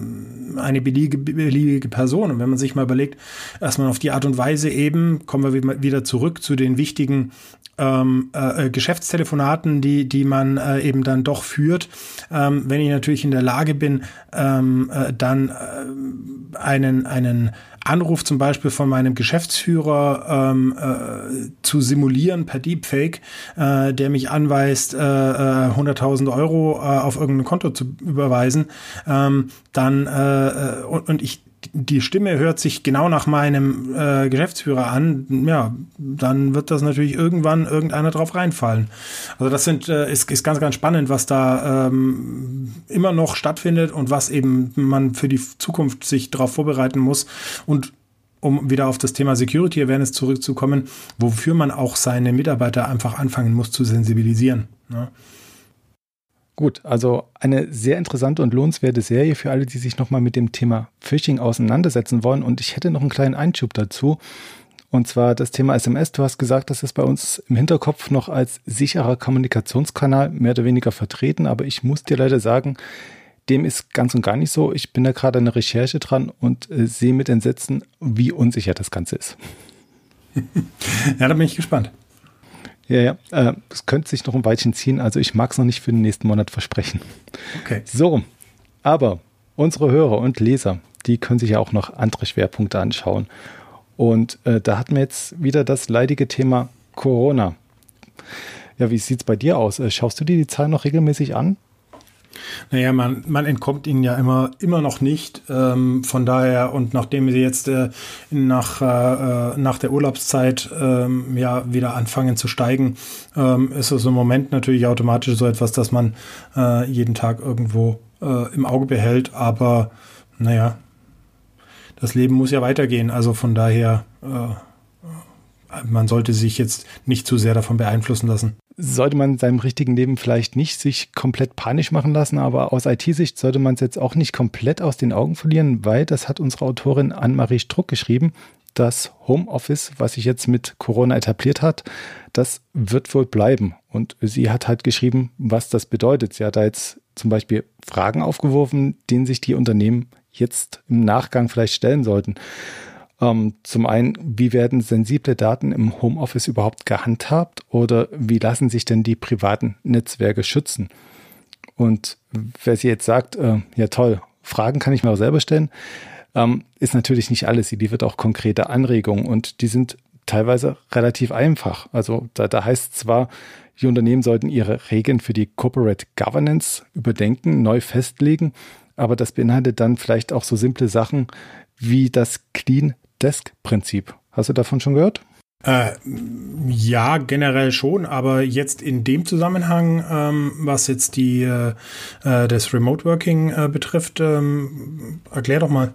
eine beliebige, beliebige Person. Und wenn man sich mal überlegt, dass man auf die Art und Weise eben, kommen wir wieder zurück zu den wichtigen ähm, äh, Geschäftstelefonaten, die, die man äh, eben dann doch führt. Ähm, wenn ich natürlich in der Lage bin, ähm, äh, dann äh, einen, einen Anruf zum Beispiel von meinem Geschäftsführer ähm, äh, zu simulieren per Deepfake, äh, der mich anweist, äh, 100.000 äh, Euro äh, auf irgendein Konto zu überweisen, ähm, dann äh, und, und ich die Stimme hört sich genau nach meinem äh, Geschäftsführer an, ja, dann wird das natürlich irgendwann irgendeiner drauf reinfallen. Also das sind, äh, ist, ist ganz, ganz spannend, was da ähm, immer noch stattfindet und was eben man für die Zukunft sich darauf vorbereiten muss und um wieder auf das Thema Security Awareness zurückzukommen, wofür man auch seine Mitarbeiter einfach anfangen muss zu sensibilisieren. Ne? Gut, also eine sehr interessante und lohnenswerte Serie für alle, die sich nochmal mit dem Thema Phishing auseinandersetzen wollen. Und ich hätte noch einen kleinen Einschub dazu. Und zwar das Thema SMS. Du hast gesagt, das ist bei uns im Hinterkopf noch als sicherer Kommunikationskanal mehr oder weniger vertreten. Aber ich muss dir leider sagen, dem ist ganz und gar nicht so. Ich bin da gerade an der Recherche dran und äh, sehe mit Entsetzen, wie unsicher das Ganze ist. ja, da bin ich gespannt. Ja, ja. Äh, es könnte sich noch ein Weilchen ziehen. Also ich mag es noch nicht für den nächsten Monat versprechen. Okay. So, aber unsere Hörer und Leser, die können sich ja auch noch andere Schwerpunkte anschauen. Und äh, da hatten wir jetzt wieder das leidige Thema Corona. Ja, wie sieht es bei dir aus? Äh, schaust du dir die Zahlen noch regelmäßig an? Naja, man, man entkommt ihnen ja immer, immer noch nicht. Ähm, von daher, und nachdem sie jetzt äh, nach, äh, nach der Urlaubszeit ähm, ja wieder anfangen zu steigen, ähm, ist es im Moment natürlich automatisch so etwas, dass man äh, jeden Tag irgendwo äh, im Auge behält. Aber naja, das Leben muss ja weitergehen. Also von daher, äh, man sollte sich jetzt nicht zu sehr davon beeinflussen lassen sollte man in seinem richtigen Leben vielleicht nicht sich komplett panisch machen lassen, aber aus IT-Sicht sollte man es jetzt auch nicht komplett aus den Augen verlieren, weil das hat unsere Autorin Anne-Marie Struck geschrieben. Das Homeoffice, was sich jetzt mit Corona etabliert hat, das wird wohl bleiben. Und sie hat halt geschrieben, was das bedeutet. Sie hat da jetzt zum Beispiel Fragen aufgeworfen, denen sich die Unternehmen jetzt im Nachgang vielleicht stellen sollten. Ähm, zum einen, wie werden sensible Daten im Homeoffice überhaupt gehandhabt oder wie lassen sich denn die privaten Netzwerke schützen? Und wer sie jetzt sagt, äh, ja toll, Fragen kann ich mir auch selber stellen, ähm, ist natürlich nicht alles. Sie liefert auch konkrete Anregungen und die sind teilweise relativ einfach. Also da, da heißt zwar, die Unternehmen sollten ihre Regeln für die Corporate Governance überdenken, neu festlegen, aber das beinhaltet dann vielleicht auch so simple Sachen wie das Clean Desk-Prinzip. Hast du davon schon gehört? Äh, ja, generell schon, aber jetzt in dem Zusammenhang, ähm, was jetzt die äh, äh das Remote Working äh, betrifft, ähm, erklär doch mal.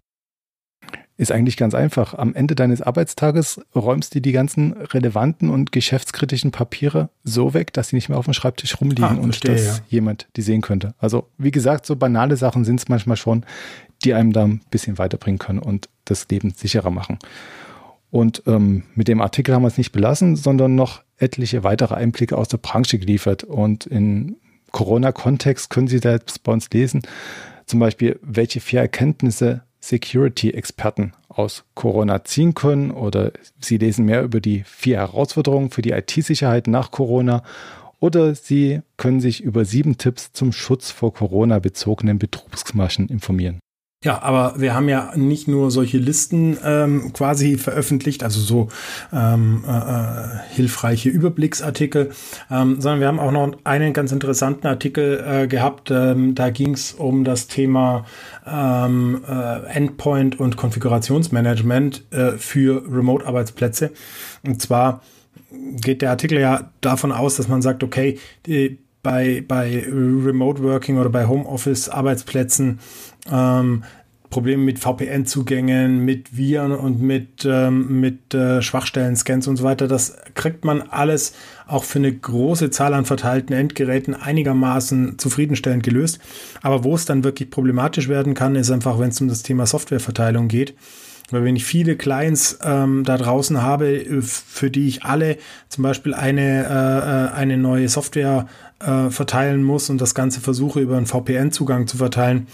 Ist eigentlich ganz einfach. Am Ende deines Arbeitstages räumst du die ganzen relevanten und geschäftskritischen Papiere so weg, dass sie nicht mehr auf dem Schreibtisch rumliegen ah, und verstehe, dass ja. jemand die sehen könnte. Also, wie gesagt, so banale Sachen sind es manchmal schon, die einem da ein bisschen weiterbringen können und das Leben sicherer machen. Und ähm, mit dem Artikel haben wir es nicht belassen, sondern noch etliche weitere Einblicke aus der Branche geliefert. Und in Corona-Kontext können Sie selbst bei uns lesen, zum Beispiel, welche vier Erkenntnisse Security-Experten aus Corona ziehen können oder Sie lesen mehr über die vier Herausforderungen für die IT-Sicherheit nach Corona oder Sie können sich über sieben Tipps zum Schutz vor Corona-bezogenen Betrugsmaschen informieren. Ja, aber wir haben ja nicht nur solche Listen ähm, quasi veröffentlicht, also so ähm, äh, äh, hilfreiche Überblicksartikel, ähm, sondern wir haben auch noch einen ganz interessanten Artikel äh, gehabt. Ähm, da ging es um das Thema ähm, äh, Endpoint und Konfigurationsmanagement äh, für Remote-Arbeitsplätze. Und zwar geht der Artikel ja davon aus, dass man sagt, okay, die, bei, bei Remote Working oder bei Homeoffice Arbeitsplätzen ähm, Probleme mit VPN-Zugängen, mit Viren und mit, ähm, mit äh, Schwachstellen-Scans und so weiter. Das kriegt man alles auch für eine große Zahl an verteilten Endgeräten einigermaßen zufriedenstellend gelöst. Aber wo es dann wirklich problematisch werden kann, ist einfach, wenn es um das Thema Softwareverteilung geht. Weil wenn ich viele Clients ähm, da draußen habe, für die ich alle zum Beispiel eine, äh, äh eine neue Software äh, verteilen muss und das Ganze versuche über einen VPN-Zugang zu verteilen,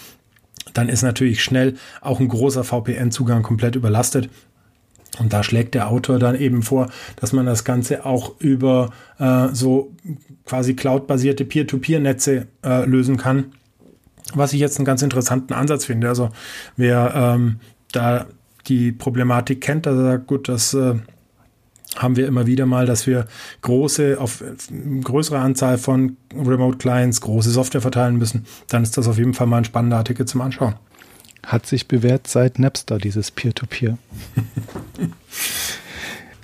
dann ist natürlich schnell auch ein großer VPN-Zugang komplett überlastet. Und da schlägt der Autor dann eben vor, dass man das Ganze auch über äh, so quasi cloud-basierte Peer-to-Peer-Netze äh, lösen kann. Was ich jetzt einen ganz interessanten Ansatz finde. Also wer ähm, da die Problematik kennt, also sagt, gut, das äh, haben wir immer wieder mal, dass wir große, auf größere Anzahl von Remote Clients große Software verteilen müssen, dann ist das auf jeden Fall mal ein spannender Artikel zum Anschauen. Hat sich bewährt seit Napster, dieses Peer-to-Peer. -Peer.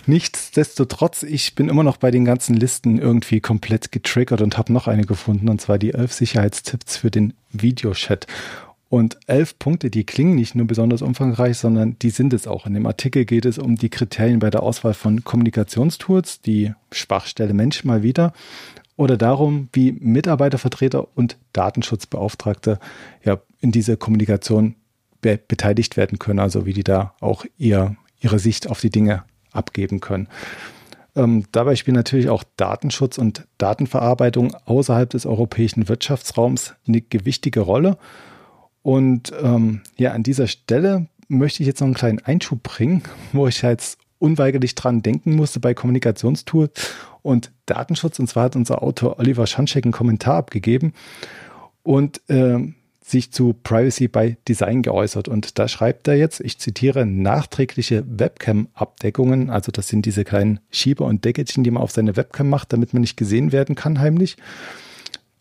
Nichtsdestotrotz, ich bin immer noch bei den ganzen Listen irgendwie komplett getriggert und habe noch eine gefunden, und zwar die elf Sicherheitstipps für den Videochat. Und elf Punkte, die klingen nicht nur besonders umfangreich, sondern die sind es auch. In dem Artikel geht es um die Kriterien bei der Auswahl von Kommunikationstools, die Schwachstelle Mensch mal wieder, oder darum, wie Mitarbeitervertreter und Datenschutzbeauftragte ja in dieser Kommunikation be beteiligt werden können, also wie die da auch ihr, ihre Sicht auf die Dinge abgeben können. Ähm, dabei spielen natürlich auch Datenschutz und Datenverarbeitung außerhalb des europäischen Wirtschaftsraums eine gewichtige Rolle. Und ähm, ja, an dieser Stelle möchte ich jetzt noch einen kleinen Einschub bringen, wo ich jetzt unweigerlich dran denken musste bei Kommunikationstool und Datenschutz. Und zwar hat unser Autor Oliver Schanschek einen Kommentar abgegeben und äh, sich zu Privacy by Design geäußert. Und da schreibt er jetzt, ich zitiere, nachträgliche Webcam-Abdeckungen, also das sind diese kleinen Schieber und Deckelchen, die man auf seine Webcam macht, damit man nicht gesehen werden kann heimlich.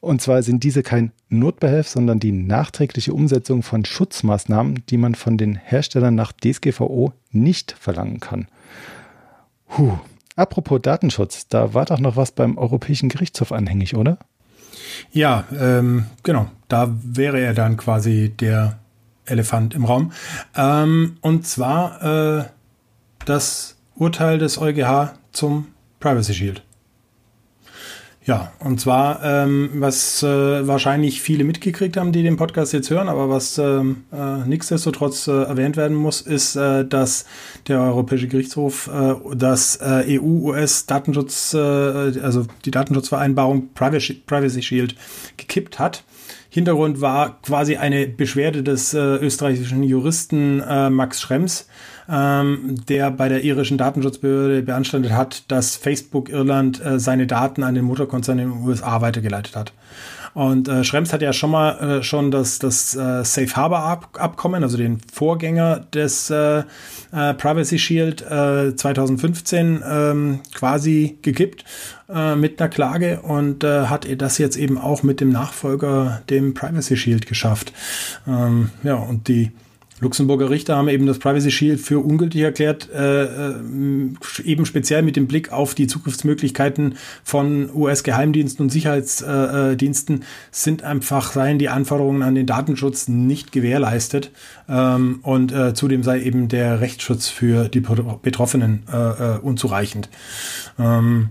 Und zwar sind diese kein Notbehelf, sondern die nachträgliche Umsetzung von Schutzmaßnahmen, die man von den Herstellern nach DSGVO nicht verlangen kann. Puh. Apropos Datenschutz, da war doch noch was beim Europäischen Gerichtshof anhängig, oder? Ja, ähm, genau. Da wäre er dann quasi der Elefant im Raum. Ähm, und zwar äh, das Urteil des EuGH zum Privacy Shield. Ja, und zwar, ähm, was äh, wahrscheinlich viele mitgekriegt haben, die den Podcast jetzt hören, aber was ähm, äh, nichtsdestotrotz äh, erwähnt werden muss, ist, äh, dass der Europäische Gerichtshof äh, das äh, EU-US-Datenschutz, äh, also die Datenschutzvereinbarung Privacy, Shield gekippt hat. Hintergrund war quasi eine Beschwerde des äh, österreichischen Juristen äh, Max Schrems, ähm, der bei der irischen Datenschutzbehörde beanstandet hat, dass Facebook Irland äh, seine Daten an den Mutterkonzern in den USA weitergeleitet hat. Und äh, Schrems hat ja schon mal äh, schon das, das äh, Safe Harbor Ab Abkommen, also den Vorgänger des äh, äh, Privacy Shield äh, 2015 ähm, quasi gekippt äh, mit einer Klage und äh, hat das jetzt eben auch mit dem Nachfolger, dem Privacy Shield, geschafft. Ähm, ja, und die Luxemburger Richter haben eben das Privacy Shield für ungültig erklärt, äh, äh eben speziell mit dem Blick auf die Zukunftsmöglichkeiten von US-Geheimdiensten und Sicherheitsdiensten äh, sind einfach, seien die Anforderungen an den Datenschutz nicht gewährleistet ähm, und äh, zudem sei eben der Rechtsschutz für die Betroffenen äh, äh, unzureichend. Ähm,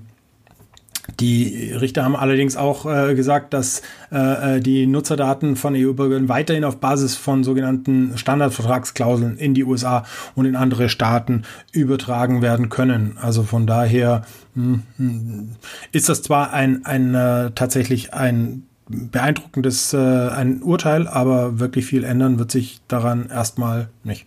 die Richter haben allerdings auch äh, gesagt, dass äh, äh die Nutzerdaten von EU-Bürgern weiterhin auf Basis von sogenannten Standardvertragsklauseln in die USA und in andere Staaten übertragen werden können. Also von daher hm, hm, ist das zwar ein, ein äh, tatsächlich ein beeindruckendes äh, ein Urteil, aber wirklich viel ändern wird sich daran erstmal nicht.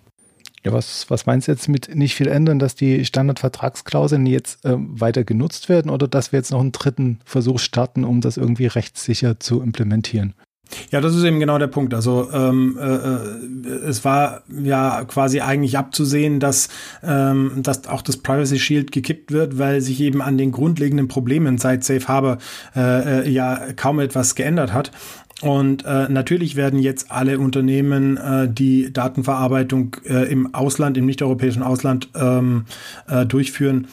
Ja, was, was meinst du jetzt mit nicht viel ändern, dass die Standardvertragsklauseln jetzt äh, weiter genutzt werden oder dass wir jetzt noch einen dritten Versuch starten, um das irgendwie rechtssicher zu implementieren? Ja, das ist eben genau der Punkt. Also ähm, äh, äh, es war ja quasi eigentlich abzusehen, dass, ähm, dass auch das Privacy Shield gekippt wird, weil sich eben an den grundlegenden Problemen seit Safe Harbor äh, äh, ja kaum etwas geändert hat. Und äh, natürlich werden jetzt alle Unternehmen, äh, die Datenverarbeitung äh, im Ausland, im nicht-europäischen Ausland ähm, äh, durchführen,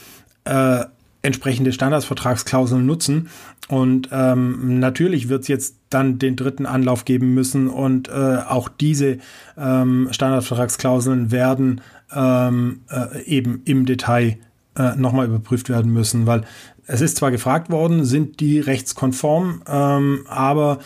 äh, entsprechende Standardsvertragsklauseln nutzen. Und ähm, natürlich wird es jetzt dann den dritten Anlauf geben müssen und äh, auch diese ähm, Standardvertragsklauseln werden ähm, äh, eben im Detail äh, nochmal überprüft werden müssen, weil es ist zwar gefragt worden, sind die rechtskonform, ähm, aber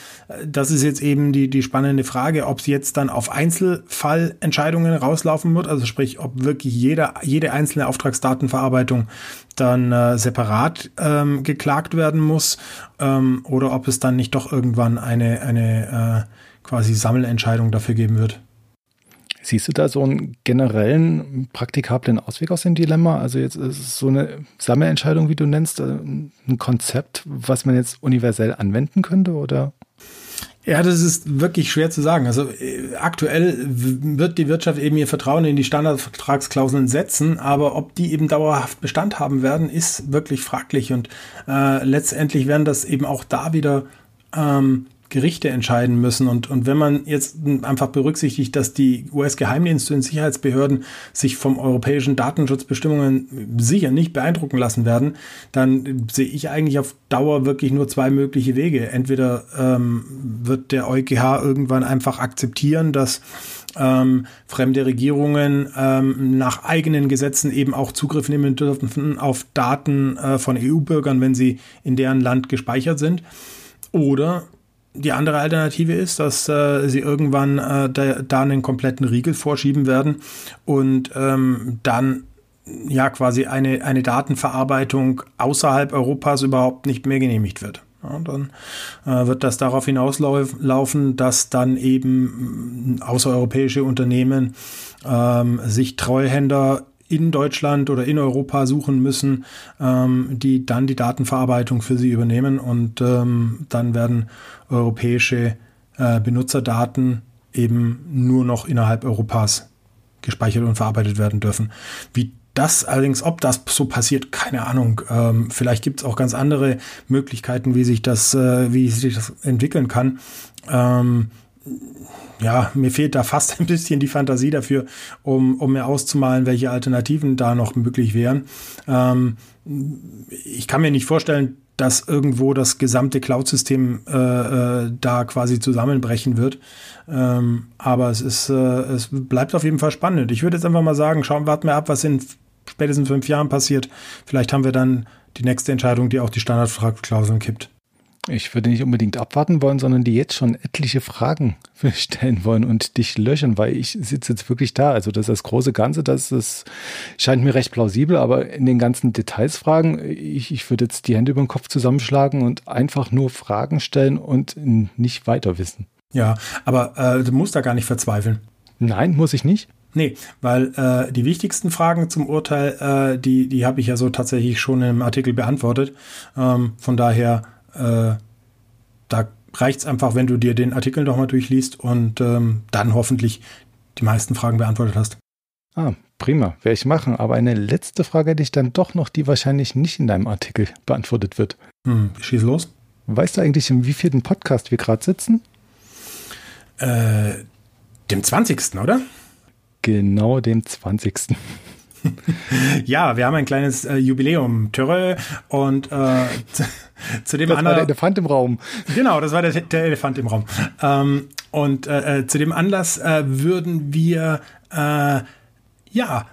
das ist jetzt eben die, die spannende Frage, ob es jetzt dann auf Einzelfallentscheidungen rauslaufen wird, also sprich, ob wirklich jeder, jede einzelne Auftragsdatenverarbeitung dann äh, separat ähm, geklagt werden muss ähm, oder ob es dann nicht doch irgendwann eine, eine äh, quasi Sammelentscheidung dafür geben wird. Siehst du da so einen generellen praktikablen Ausweg aus dem Dilemma? Also jetzt ist es so eine Sammelentscheidung, wie du nennst, äh, ein Konzept, was man jetzt universell anwenden könnte oder? Ja, das ist wirklich schwer zu sagen. Also äh, aktuell wird die Wirtschaft eben ihr Vertrauen in die Standardvertragsklauseln setzen, aber ob die eben dauerhaft Bestand haben werden, ist wirklich fraglich. Und äh, letztendlich werden das eben auch da wieder ähm, Gerichte entscheiden müssen. Und, und wenn man jetzt einfach berücksichtigt, dass die US-Geheimdienste und Sicherheitsbehörden sich vom europäischen Datenschutzbestimmungen sicher nicht beeindrucken lassen werden, dann sehe ich eigentlich auf Dauer wirklich nur zwei mögliche Wege. Entweder ähm, wird der EuGH irgendwann einfach akzeptieren, dass ähm, fremde Regierungen ähm, nach eigenen Gesetzen eben auch Zugriff nehmen dürfen auf Daten äh, von EU-Bürgern, wenn sie in deren Land gespeichert sind. Oder die andere Alternative ist, dass äh, sie irgendwann äh, da, da, einen kompletten Riegel vorschieben werden und ähm, dann ja quasi eine, eine Datenverarbeitung außerhalb Europas überhaupt nicht mehr genehmigt wird. Ja, dann äh, wird das darauf hinauslaufen, dass dann eben außereuropäische Unternehmen ähm, sich Treuhänder in Deutschland oder in Europa suchen müssen, ähm, die dann die Datenverarbeitung für sie übernehmen und ähm, dann werden europäische äh, Benutzerdaten eben nur noch innerhalb Europas gespeichert und verarbeitet werden dürfen. Wie das allerdings, ob das so passiert, keine Ahnung. Ähm, vielleicht gibt es auch ganz andere Möglichkeiten, wie sich das, äh, wie sich das entwickeln kann. Ähm, ja, mir fehlt da fast ein bisschen die Fantasie dafür, um, um mir auszumalen, welche Alternativen da noch möglich wären. Ähm, ich kann mir nicht vorstellen, dass irgendwo das gesamte Cloud-System äh, äh, da quasi zusammenbrechen wird. Ähm, aber es ist, äh, es bleibt auf jeden Fall spannend. Ich würde jetzt einfach mal sagen, schauen, warten wir ab, was in spätestens fünf Jahren passiert. Vielleicht haben wir dann die nächste Entscheidung, die auch die Standardklauseln kippt. Ich würde nicht unbedingt abwarten wollen, sondern die jetzt schon etliche Fragen stellen wollen und dich löchern, weil ich sitze jetzt wirklich da. Also das ist das große Ganze, das ist, scheint mir recht plausibel, aber in den ganzen Details fragen, ich, ich würde jetzt die Hände über den Kopf zusammenschlagen und einfach nur Fragen stellen und nicht weiter wissen. Ja, aber äh, du musst da gar nicht verzweifeln. Nein, muss ich nicht. Nee, weil äh, die wichtigsten Fragen zum Urteil, äh, die, die habe ich ja so tatsächlich schon im Artikel beantwortet. Ähm, von daher äh, da reicht es einfach, wenn du dir den Artikel nochmal durchliest und ähm, dann hoffentlich die meisten Fragen beantwortet hast. Ah, prima, werde ich machen. Aber eine letzte Frage hätte ich dann doch noch, die wahrscheinlich nicht in deinem Artikel beantwortet wird. Hm, schieß los. Weißt du eigentlich, in wie vierten Podcast wir gerade sitzen? Äh, dem 20. oder? Genau dem 20. ja, wir haben ein kleines äh, Jubiläum, Törre, und äh, zu dem das anderen. war der Elefant im Raum. Genau, das war der, der Elefant im Raum. Ähm, und äh, äh, zu dem Anlass äh, würden wir äh, ja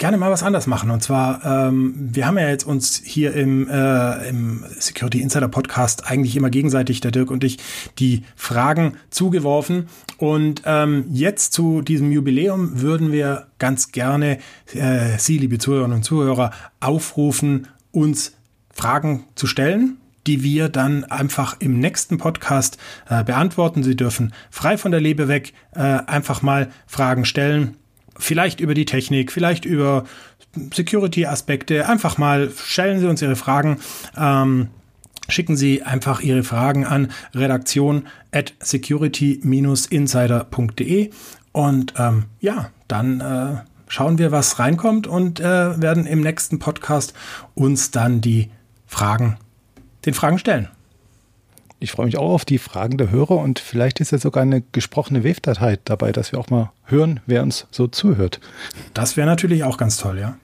gerne mal was anders machen. Und zwar, ähm, wir haben ja jetzt uns hier im, äh, im Security Insider Podcast eigentlich immer gegenseitig, der Dirk und ich, die Fragen zugeworfen. Und ähm, jetzt zu diesem Jubiläum würden wir ganz gerne äh, Sie, liebe Zuhörerinnen und Zuhörer, aufrufen, uns Fragen zu stellen die wir dann einfach im nächsten Podcast äh, beantworten. Sie dürfen frei von der Lebe weg äh, einfach mal Fragen stellen vielleicht über die Technik, vielleicht über Security-Aspekte. Einfach mal stellen Sie uns Ihre Fragen. Ähm, schicken Sie einfach Ihre Fragen an redaktion at security-insider.de und ähm, ja, dann äh, schauen wir, was reinkommt und äh, werden im nächsten Podcast uns dann die Fragen, den Fragen stellen. Ich freue mich auch auf die Fragen der Hörer und vielleicht ist ja sogar eine gesprochene Wave-Datei dabei, dass wir auch mal hören, wer uns so zuhört. Das wäre natürlich auch ganz toll, ja.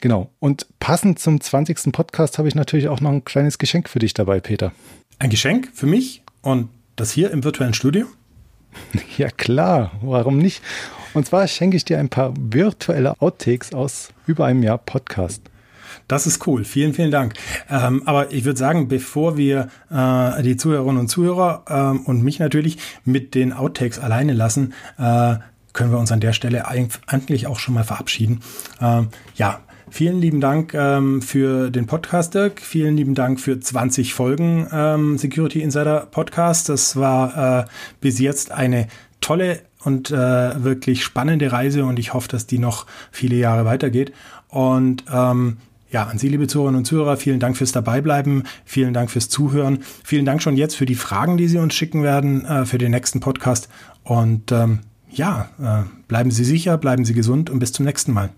Genau. Und passend zum 20. Podcast habe ich natürlich auch noch ein kleines Geschenk für dich dabei, Peter. Ein Geschenk für mich und das hier im virtuellen Studio? Ja klar, warum nicht? Und zwar schenke ich dir ein paar virtuelle Outtakes aus über einem Jahr Podcast. Das ist cool. Vielen, vielen Dank. Ähm, aber ich würde sagen, bevor wir äh, die Zuhörerinnen und Zuhörer ähm, und mich natürlich mit den Outtakes alleine lassen, äh, können wir uns an der Stelle eigentlich auch schon mal verabschieden. Ähm, ja, Vielen lieben Dank ähm, für den Podcast, Dirk. Vielen lieben Dank für 20 Folgen ähm, Security Insider Podcast. Das war äh, bis jetzt eine tolle und äh, wirklich spannende Reise und ich hoffe, dass die noch viele Jahre weitergeht. Und ähm, ja, an Sie, liebe Zuhörerinnen und Zuhörer, vielen Dank fürs Dabeibleiben, vielen Dank fürs Zuhören, vielen Dank schon jetzt für die Fragen, die Sie uns schicken werden äh, für den nächsten Podcast. Und ähm, ja, äh, bleiben Sie sicher, bleiben Sie gesund und bis zum nächsten Mal.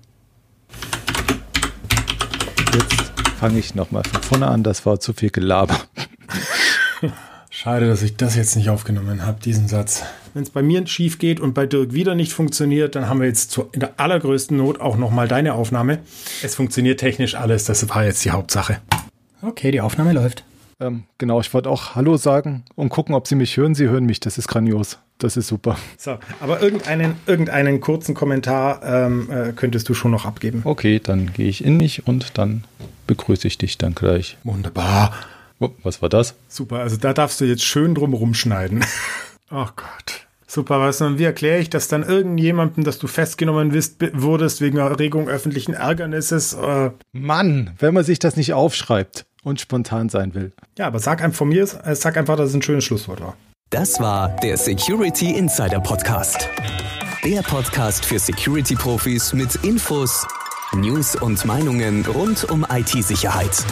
Jetzt fange ich nochmal von vorne an, das war zu viel Gelaber. Schade, dass ich das jetzt nicht aufgenommen habe, diesen Satz. Wenn es bei mir schief geht und bei Dirk wieder nicht funktioniert, dann haben wir jetzt zu, in der allergrößten Not auch nochmal deine Aufnahme. Es funktioniert technisch alles, das war jetzt die Hauptsache. Okay, die Aufnahme läuft. Ähm, genau, ich wollte auch Hallo sagen und gucken, ob Sie mich hören. Sie hören mich, das ist grandios. Das ist super. So, aber irgendeinen, irgendeinen kurzen Kommentar ähm, äh, könntest du schon noch abgeben. Okay, dann gehe ich in mich und dann begrüße ich dich dann gleich. Wunderbar. Oh, was war das? Super, also da darfst du jetzt schön drum rumschneiden. oh Gott. Super, weißt du, und wie erkläre ich das dann irgendjemandem, dass du festgenommen bist, wurdest wegen Erregung öffentlichen Ärgernisses? Äh Mann, wenn man sich das nicht aufschreibt und spontan sein will. Ja, aber sag einfach von mir, äh, sag einfach, dass es ein schönes Schlusswort war. Das war der Security Insider Podcast. Der Podcast für Security-Profis mit Infos, News und Meinungen rund um IT-Sicherheit.